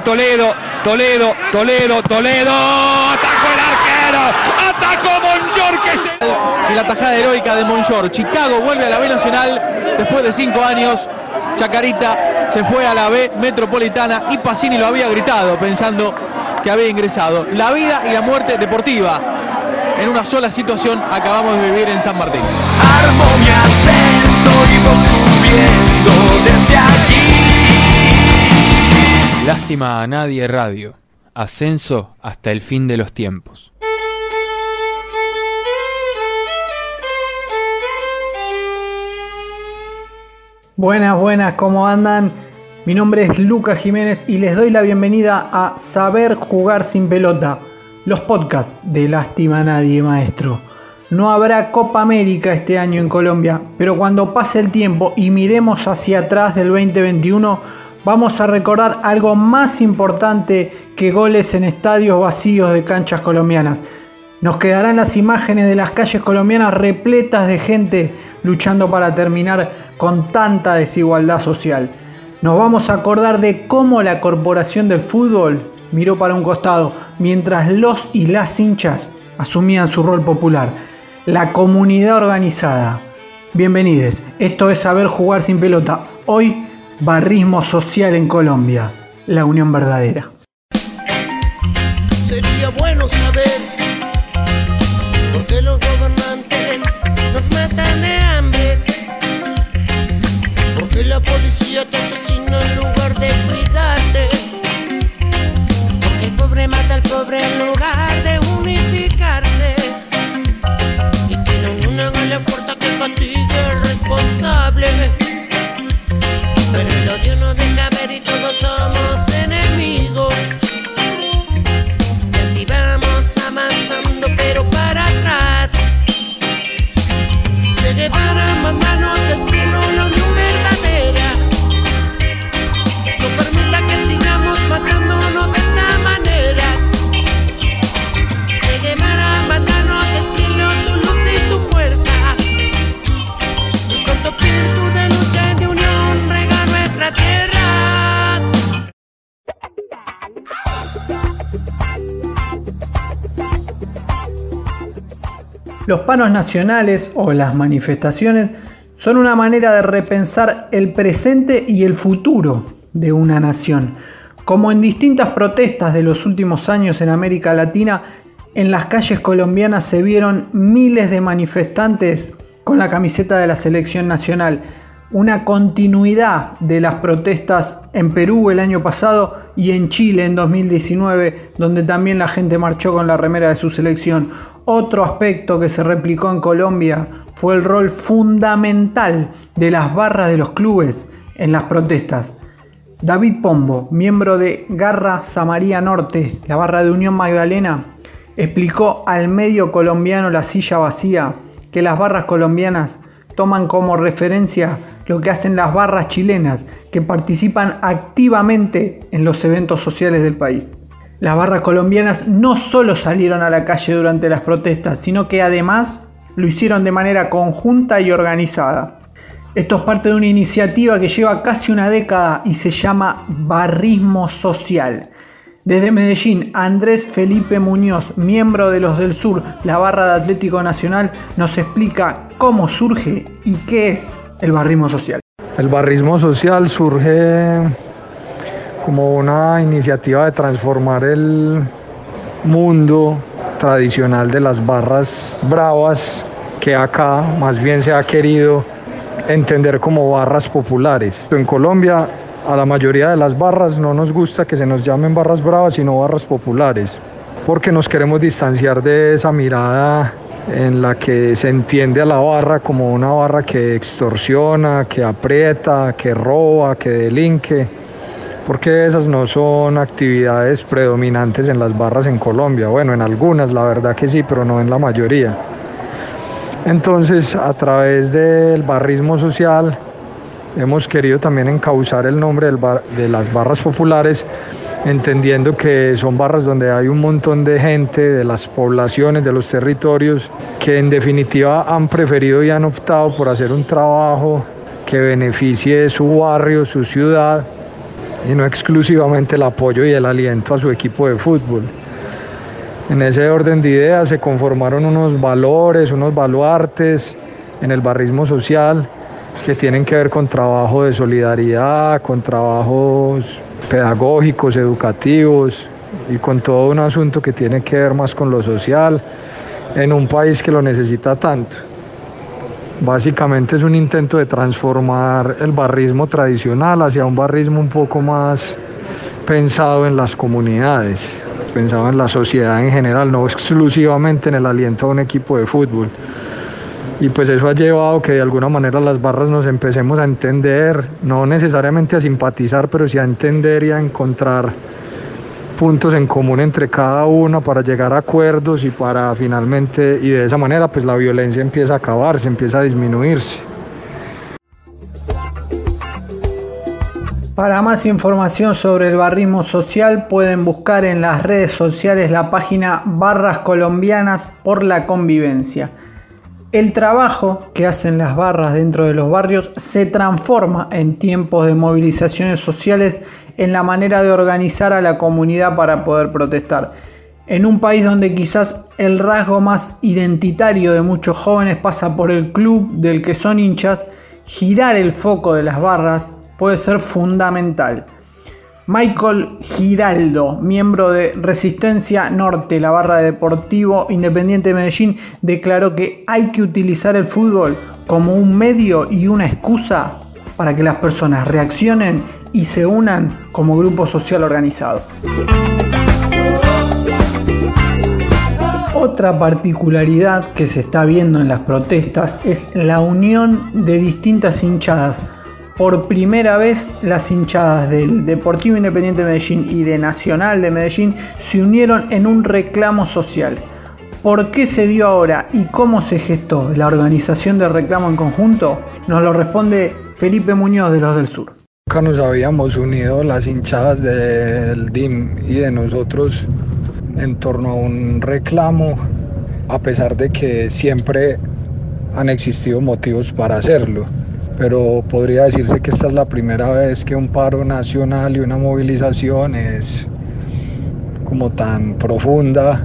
Toledo, Toledo, Toledo, Toledo. Atacó el arquero. Atacó Monjor que se... Y la tajada heroica de Monjor. Chicago vuelve a la B Nacional después de cinco años. Chacarita se fue a la B Metropolitana y Pacini lo había gritado pensando que había ingresado. La vida y la muerte deportiva. En una sola situación acabamos de vivir en San Martín. Armo mi ascenso y Lástima a nadie radio. Ascenso hasta el fin de los tiempos. Buenas, buenas, ¿cómo andan? Mi nombre es Lucas Jiménez y les doy la bienvenida a Saber Jugar sin Pelota, los podcasts de Lástima a Nadie Maestro. No habrá Copa América este año en Colombia, pero cuando pase el tiempo y miremos hacia atrás del 2021, vamos a recordar algo más importante que goles en estadios vacíos de canchas colombianas. Nos quedarán las imágenes de las calles colombianas repletas de gente luchando para terminar con tanta desigualdad social. Nos vamos a acordar de cómo la corporación del fútbol miró para un costado mientras los y las hinchas asumían su rol popular. La comunidad organizada. Bienvenidos, esto es Saber Jugar sin Pelota. Hoy, barrismo social en Colombia, la unión verdadera. Sería bueno saber por qué los gobernantes nos matan de hambre. Por qué la policía te asesina en lugar de cuidarte. Porque el pobre mata al pobre en lugar de unificarse. Y que unión haga la fuerza que castigue Pero el odio no deja ver y todos Los paros nacionales o las manifestaciones son una manera de repensar el presente y el futuro de una nación. Como en distintas protestas de los últimos años en América Latina, en las calles colombianas se vieron miles de manifestantes con la camiseta de la selección nacional. Una continuidad de las protestas en Perú el año pasado y en Chile en 2019, donde también la gente marchó con la remera de su selección. Otro aspecto que se replicó en Colombia fue el rol fundamental de las barras de los clubes en las protestas. David Pombo, miembro de Garra Samaría Norte, la barra de Unión Magdalena, explicó al medio colombiano La Silla Vacía que las barras colombianas toman como referencia lo que hacen las barras chilenas, que participan activamente en los eventos sociales del país. Las barras colombianas no solo salieron a la calle durante las protestas, sino que además lo hicieron de manera conjunta y organizada. Esto es parte de una iniciativa que lleva casi una década y se llama Barrismo Social. Desde Medellín, Andrés Felipe Muñoz, miembro de los del Sur, la barra de Atlético Nacional, nos explica cómo surge y qué es el barrismo social. El barrismo social surge como una iniciativa de transformar el, mundo tradicional de las barras bravas que acá más bien se ha querido entender como barras populares. En Colombia a la mayoría de las barras no nos gusta que se nos llamen barras bravas, sino barras populares, porque nos queremos distanciar de esa mirada en la que se entiende a la barra como una barra que extorsiona, que aprieta, que roba, que delinque, porque esas no son actividades predominantes en las barras en Colombia. Bueno, en algunas la verdad que sí, pero no en la mayoría. Entonces, a través del barrismo social, hemos querido también encauzar el nombre de las barras populares, entendiendo que son barras donde hay un montón de gente de las poblaciones, de los territorios, que en definitiva han preferido y han optado por hacer un trabajo que beneficie su barrio, su ciudad, y no exclusivamente el apoyo y el aliento a su equipo de fútbol. En ese orden de ideas se conformaron unos valores, unos baluartes en el barrismo social que tienen que ver con trabajo de solidaridad, con trabajos pedagógicos, educativos y con todo un asunto que tiene que ver más con lo social en un país que lo necesita tanto. Básicamente es un intento de transformar el barrismo tradicional hacia un barrismo un poco más pensado en las comunidades, pensado en la sociedad en general, no exclusivamente en el aliento a un equipo de fútbol. Y pues eso ha llevado que de alguna manera las barras nos empecemos a entender, no necesariamente a simpatizar, pero sí a entender y a encontrar puntos en común entre cada una para llegar a acuerdos y para finalmente, y de esa manera pues la violencia empieza a acabarse, empieza a disminuirse. Para más información sobre el barrismo social pueden buscar en las redes sociales la página Barras Colombianas por la Convivencia. El trabajo que hacen las barras dentro de los barrios se transforma en tiempos de movilizaciones sociales en la manera de organizar a la comunidad para poder protestar. En un país donde quizás el rasgo más identitario de muchos jóvenes pasa por el club del que son hinchas, girar el foco de las barras puede ser fundamental. Michael Giraldo, miembro de Resistencia Norte, la barra de Deportivo Independiente de Medellín, declaró que hay que utilizar el fútbol como un medio y una excusa para que las personas reaccionen y se unan como grupo social organizado. Otra particularidad que se está viendo en las protestas es la unión de distintas hinchadas por primera vez las hinchadas del Deportivo Independiente de Medellín y de Nacional de Medellín se unieron en un reclamo social. ¿Por qué se dio ahora y cómo se gestó la organización del reclamo en conjunto? Nos lo responde Felipe Muñoz de los del Sur. Nunca nos habíamos unido las hinchadas del DIM y de nosotros en torno a un reclamo, a pesar de que siempre han existido motivos para hacerlo pero podría decirse que esta es la primera vez que un paro nacional y una movilización es como tan profunda,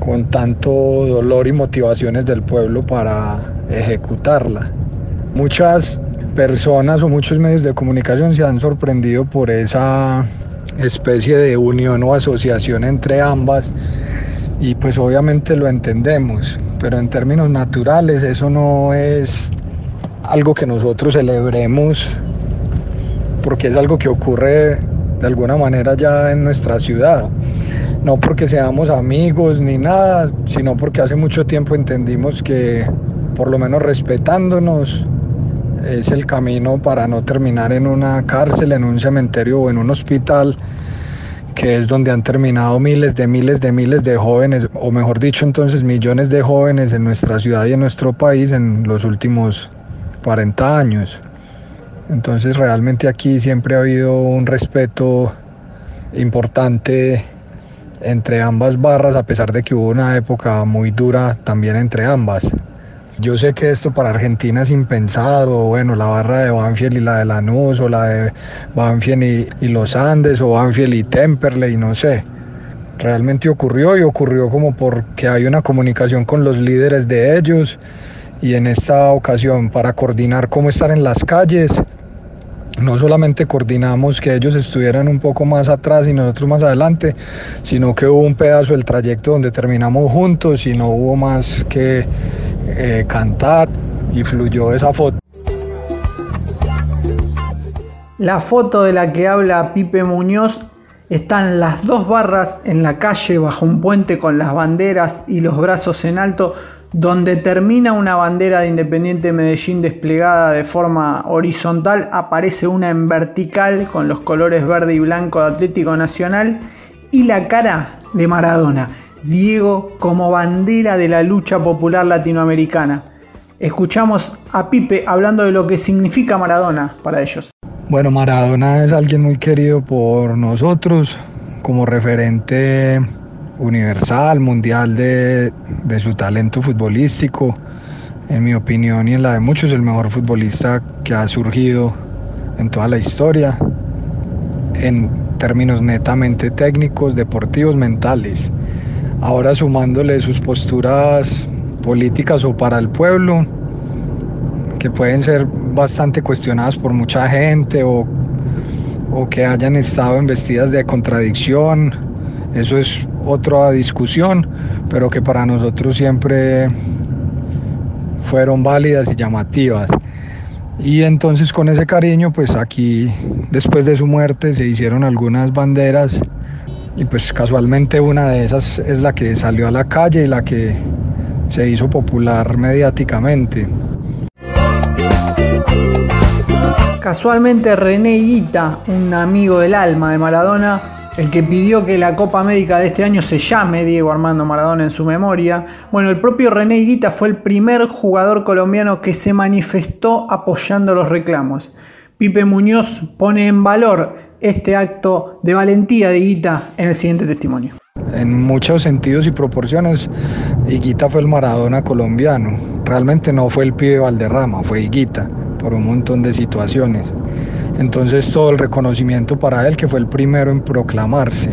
con tanto dolor y motivaciones del pueblo para ejecutarla. Muchas personas o muchos medios de comunicación se han sorprendido por esa especie de unión o asociación entre ambas y pues obviamente lo entendemos, pero en términos naturales eso no es algo que nosotros celebremos, porque es algo que ocurre de alguna manera ya en nuestra ciudad. No porque seamos amigos ni nada, sino porque hace mucho tiempo entendimos que por lo menos respetándonos es el camino para no terminar en una cárcel, en un cementerio o en un hospital, que es donde han terminado miles de miles de miles de jóvenes, o mejor dicho entonces millones de jóvenes en nuestra ciudad y en nuestro país en los últimos 40 años. Entonces realmente aquí siempre ha habido un respeto importante entre ambas barras, a pesar de que hubo una época muy dura también entre ambas. Yo sé que esto para Argentina es impensado, bueno, la barra de Banfield y la de Lanús, o la de Banfield y, los Andes, o Banfield y Temperley, no sé. Realmente ocurrió y ocurrió como porque hay una comunicación con los líderes de ellos y en esta ocasión para coordinar cómo estar en las calles no solamente coordinamos que ellos estuvieran un poco más atrás y nosotros más adelante, sino que hubo un pedazo del trayecto donde terminamos juntos y no hubo más que eh, cantar y fluyó esa foto. La foto de la que habla Pipe Muñoz están las dos barras en la calle bajo un puente con las banderas y los brazos en alto donde termina una bandera de Independiente Medellín desplegada de forma horizontal, aparece una en vertical con los colores verde y blanco de Atlético Nacional y la cara de Maradona, Diego como bandera de la lucha popular latinoamericana. Escuchamos a Pipe hablando de lo que significa Maradona para ellos. Bueno, Maradona es alguien muy querido por nosotros como referente universal, mundial de, su talento futbolístico. En mi opinión y en la de muchos, el mejor futbolista que ha surgido en toda la historia, en términos netamente técnicos, deportivos, mentales. Ahora sumándole sus posturas políticas o para el pueblo, que pueden ser bastante cuestionadas por mucha gente o, o que hayan estado investidas de contradicción. Eso es otra discusión, pero que para nosotros siempre fueron válidas y llamativas. Y entonces con ese cariño, pues aquí después de su muerte se hicieron algunas banderas y pues casualmente una de esas es la que salió a la calle y la que se hizo popular mediáticamente. Casualmente René Guita, un amigo del alma de Maradona, el que pidió que la Copa América de este año se llame Diego Armando Maradona en su memoria. Bueno, el propio René Higuita fue el primer jugador colombiano que se manifestó apoyando los reclamos. Pipe Muñoz pone en valor este acto de valentía de Higuita en el siguiente testimonio. En muchos sentidos y proporciones, Higuita fue el Maradona colombiano. Realmente no fue el pibe Valderrama, fue Higuita, por un montón de situaciones. Entonces todo el reconocimiento para él, que fue el primero en proclamarse.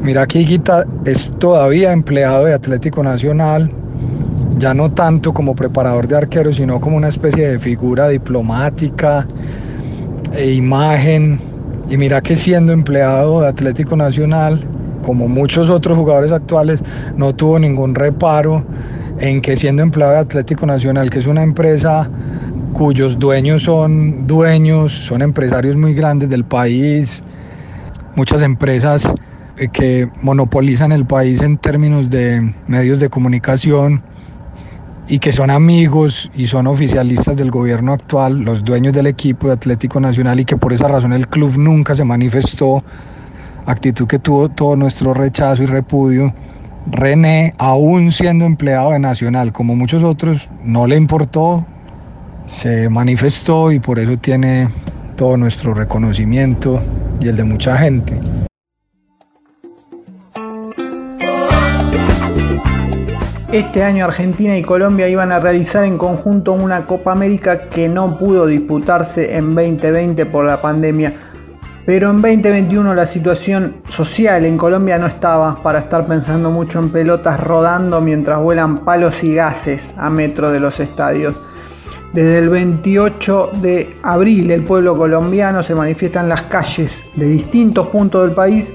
Mira que Higuita es todavía empleado de Atlético Nacional, ya no tanto como preparador de arqueros, sino como una especie de figura diplomática e imagen. Y mira que siendo empleado de Atlético Nacional, como muchos otros jugadores actuales, no tuvo ningún reparo en que siendo empleado de Atlético Nacional, que es una empresa cuyos dueños son dueños, son empresarios muy grandes del país, muchas empresas eh, que monopolizan el país en términos de medios de comunicación y que son amigos y son oficialistas del gobierno actual, los dueños del equipo de Atlético Nacional y que por esa razón el club nunca se manifestó, actitud que tuvo todo nuestro rechazo y repudio. René, aún siendo empleado de Nacional, como muchos otros, no le importó, se manifestó y por eso tiene todo nuestro reconocimiento y el de mucha gente. Este año Argentina y Colombia iban a realizar en conjunto una Copa América que no pudo disputarse en 2020 por la pandemia. Pero en 2021 la situación social en Colombia no estaba para estar pensando mucho en pelotas rodando mientras vuelan palos y gases a metro de los estadios. Desde el 28 de abril el pueblo colombiano se manifiesta en las calles de distintos puntos del país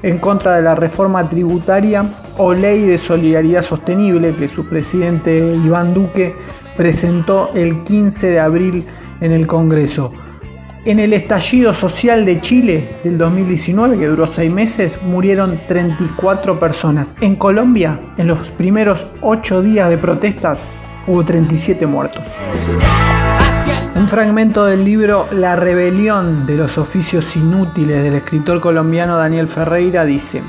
en contra de la reforma tributaria o ley de solidaridad sostenible que su presidente Iván Duque presentó el 15 de abril en el Congreso. En el estallido social de Chile del 2019, que duró seis meses, murieron 34 personas. En Colombia, en los primeros ocho días de protestas, hubo 37 muertos. Un fragmento del libro La rebelión de los oficios inútiles del escritor colombiano Daniel Ferreira dice,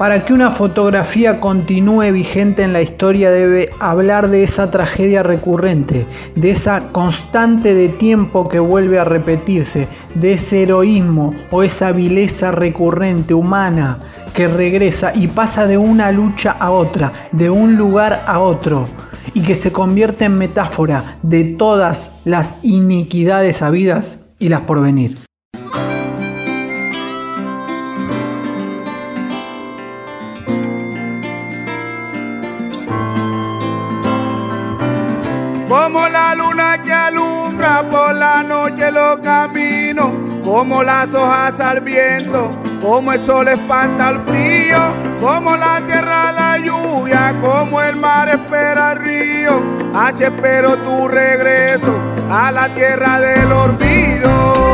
para que una fotografía continúe vigente en la historia debe hablar de esa tragedia recurrente, de esa constante de tiempo que vuelve a repetirse, de ese heroísmo o esa vileza recurrente humana que regresa y pasa de una lucha a otra, de un lugar a otro y que se convierte en metáfora de todas las iniquidades habidas y las por venir. Caminos, como las hojas al viento, como el sol espanta el frío, como la tierra la lluvia, como el mar espera el río, así espero tu regreso a la tierra del olvido.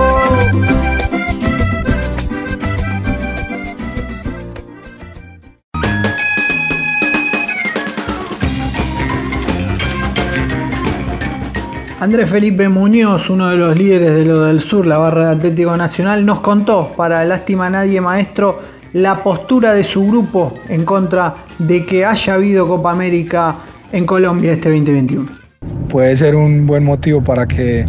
Andrés Felipe Muñoz, uno de los líderes de lo del sur, la barra de Atlético Nacional, nos contó, para lástima nadie maestro, la postura de su grupo en contra de que haya habido Copa América en Colombia este 2021. Puede ser un buen motivo para que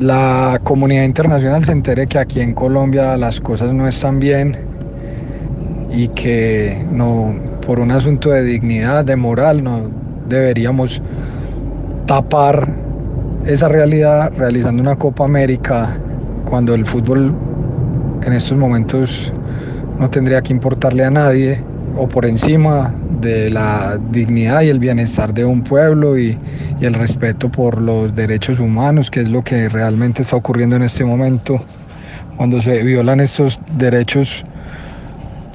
la comunidad internacional se entere que aquí en Colombia las cosas no están bien y que no por un asunto de dignidad, de moral, no deberíamos tapar esa realidad realizando una Copa América cuando el fútbol en estos momentos no tendría que importarle a nadie o por encima de la dignidad y el bienestar de un pueblo y, el respeto por los derechos humanos, que es lo que realmente está ocurriendo en este momento, cuando se violan estos derechos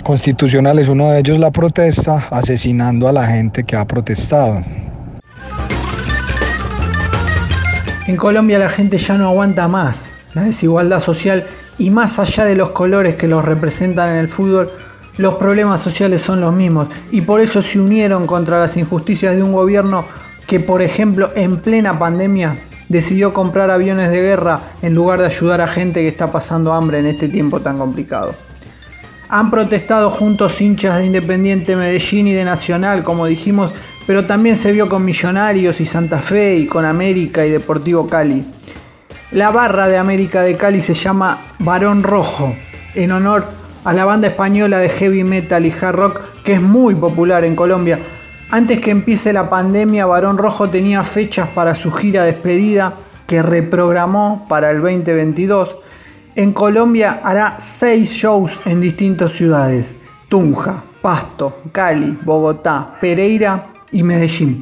constitucionales, uno de ellos la protesta, asesinando a la gente que ha protestado. En Colombia la gente ya no aguanta más la desigualdad social y más allá de los colores que los representan en el fútbol, los problemas sociales son los mismos y por eso se unieron contra las injusticias de un gobierno que, por ejemplo, en plena pandemia decidió comprar aviones de guerra en lugar de ayudar a gente que está pasando hambre en este tiempo tan complicado. Han protestado juntos hinchas de Independiente Medellín y de Nacional, como dijimos, pero también se vio con Millonarios y Santa Fe y con América y Deportivo Cali. La barra de América de Cali se llama Barón Rojo, en honor a la banda española de heavy metal y hard rock que es muy popular en Colombia. Antes que empiece la pandemia, Barón Rojo tenía fechas para su gira despedida que reprogramó para el 2022. En Colombia hará seis shows en distintas ciudades: Tunja, Pasto, Cali, Bogotá, Pereira y Medellín.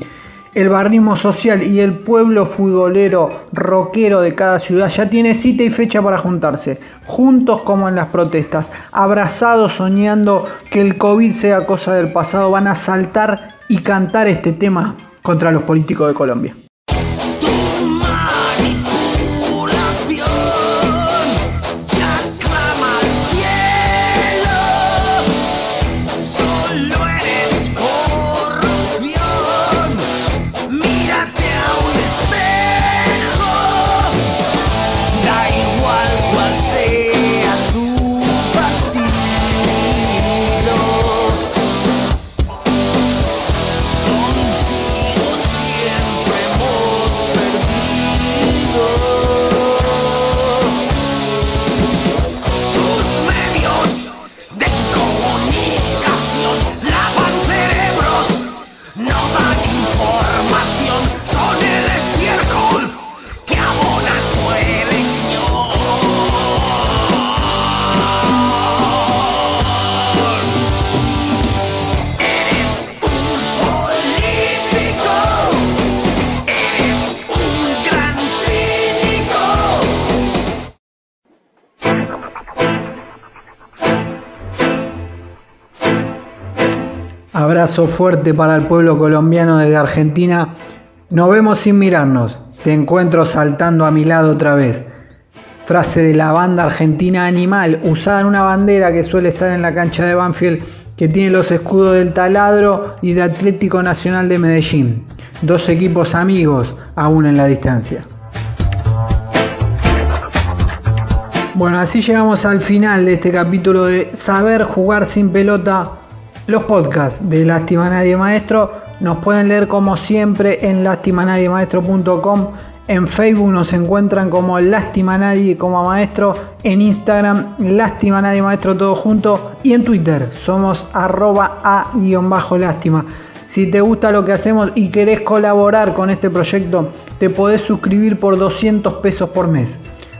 El barrismo social y el pueblo futbolero rockero de cada ciudad ya tiene cita y fecha para juntarse, juntos como en las protestas, abrazados soñando que el COVID sea cosa del pasado, van a saltar y cantar este tema contra los políticos de Colombia. Abrazo fuerte para el pueblo colombiano desde Argentina. Nos vemos sin mirarnos. Te encuentro saltando a mi lado otra vez. Frase de la banda argentina Animal, usada en una bandera que suele estar en la cancha de Banfield, que tiene los escudos del Taladro y de Atlético Nacional de Medellín. Dos equipos amigos, aún en la distancia. Bueno, así llegamos al final de este capítulo de Saber jugar sin pelota los podcasts de Lástima Nadie Maestro nos pueden leer como siempre en lastimanadiemaestro.com. En Facebook nos encuentran como Lástima Nadie como maestro. En Instagram, Lástima Nadie Maestro todo junto. Y en Twitter somos arroba a-lástima. Si te gusta lo que hacemos y querés colaborar con este proyecto, te podés suscribir por 200 pesos por mes.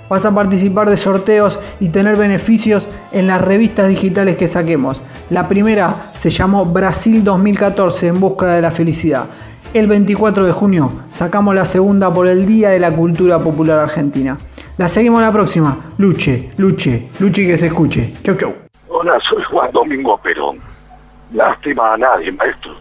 Vas a participar de sorteos y tener beneficios en las revistas digitales que saquemos. La primera se llamó Brasil 2014 en busca de la felicidad. el 24 de junio. Sacamos la segunda por el Día de la Cultura Popular Argentina. La seguimos la próxima. Luche, luche, luche y que se escuche. Chau, chau. Hola, soy Juan Domingo Perón. Lástima a nadie, maestro.